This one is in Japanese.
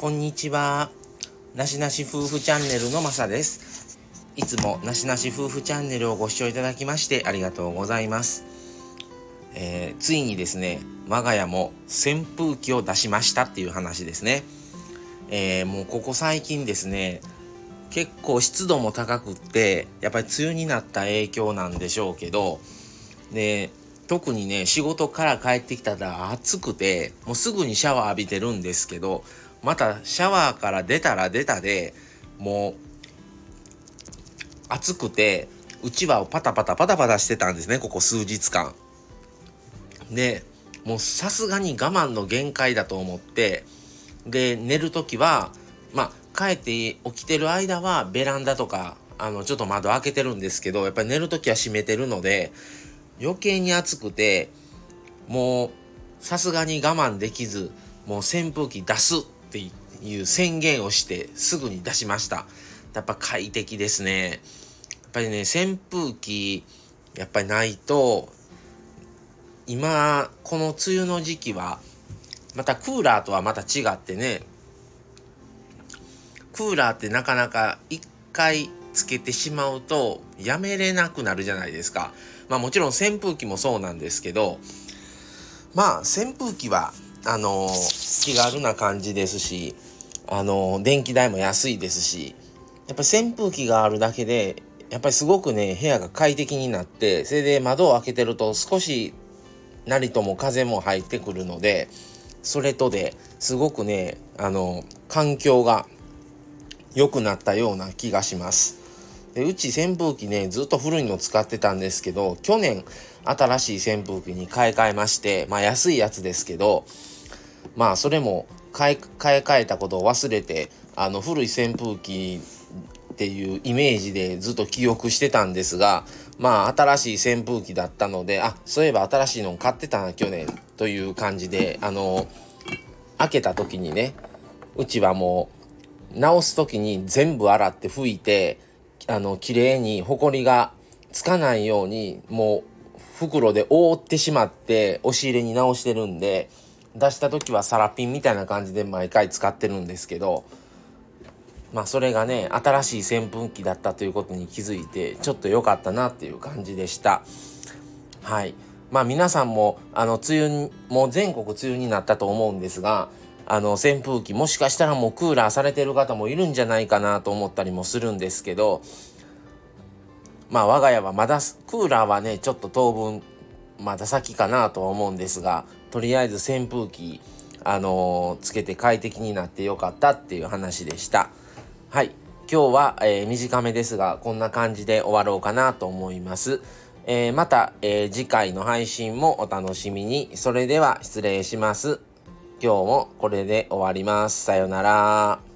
こんにちは。なしなし夫婦チャンネルのまさです。いつもなしなし夫婦チャンネルをご視聴いただきましてありがとうございます。えー、ついにですね、我が家も扇風機を出しましたっていう話ですね。えー、もうここ最近ですね、結構湿度も高くって、やっぱり梅雨になった影響なんでしょうけど、で、特にね、仕事から帰ってきたら暑くて、もうすぐにシャワー浴びてるんですけど、またシャワーから出たら出たでもう暑くてうちわをパタパタパタパタしてたんですねここ数日間。でもうさすがに我慢の限界だと思ってで寝る時はまあ帰って起きてる間はベランダとかあのちょっと窓開けてるんですけどやっぱり寝る時は閉めてるので余計に暑くてもうさすがに我慢できずもう扇風機出すっていう宣言をしてすぐに出しました。やっぱ快適ですね。やっぱりね、扇風機、やっぱりないと、今、この梅雨の時期は、またクーラーとはまた違ってね、クーラーってなかなか一回つけてしまうとやめれなくなるじゃないですか。まあもちろん扇風機もそうなんですけど、まあ扇風機はあの気軽な感じですし、あの電気代も安いですし、やっぱり扇風機があるだけで、やっぱりすごくね、部屋が快適になって、それで窓を開けてると少しなりとも風も入ってくるので、それとですごくね、あの、環境が良くなったような気がします。でうち扇風機ね、ずっと古いの使ってたんですけど、去年新しい扇風機に買い替えまして、まあ安いやつですけど、まあそれも買い替えたことを忘れてあの古い扇風機っていうイメージでずっと記憶してたんですがまあ新しい扇風機だったのであそういえば新しいの買ってたな去年という感じであの開けた時にねうちはもう直す時に全部洗って拭いてあの綺麗にほこりがつかないようにもう袋で覆ってしまって押し入れに直してるんで出した時はサラピンみたいな感じで毎回使ってるんですけどまあそれがね新しい扇風機だったということに気づいてちょっと良かったなっていう感じでした。はい。まあ皆さんもあの梅雨もう全国梅雨になったと思うんですがあの扇風機もしかしたらもうクーラーされてる方もいるんじゃないかなと思ったりもするんですけどまあ我が家はまだクーラーはねちょっと当分まだ先かなとは思うんですがとりあえず扇風機あのー、つけて快適になってよかったっていう話でした。はい。今日は、えー、短めですがこんな感じで終わろうかなと思います、えー、また、え次回の配信もお楽しみに。それでは失礼します。今日もこれで終わります。さようなら。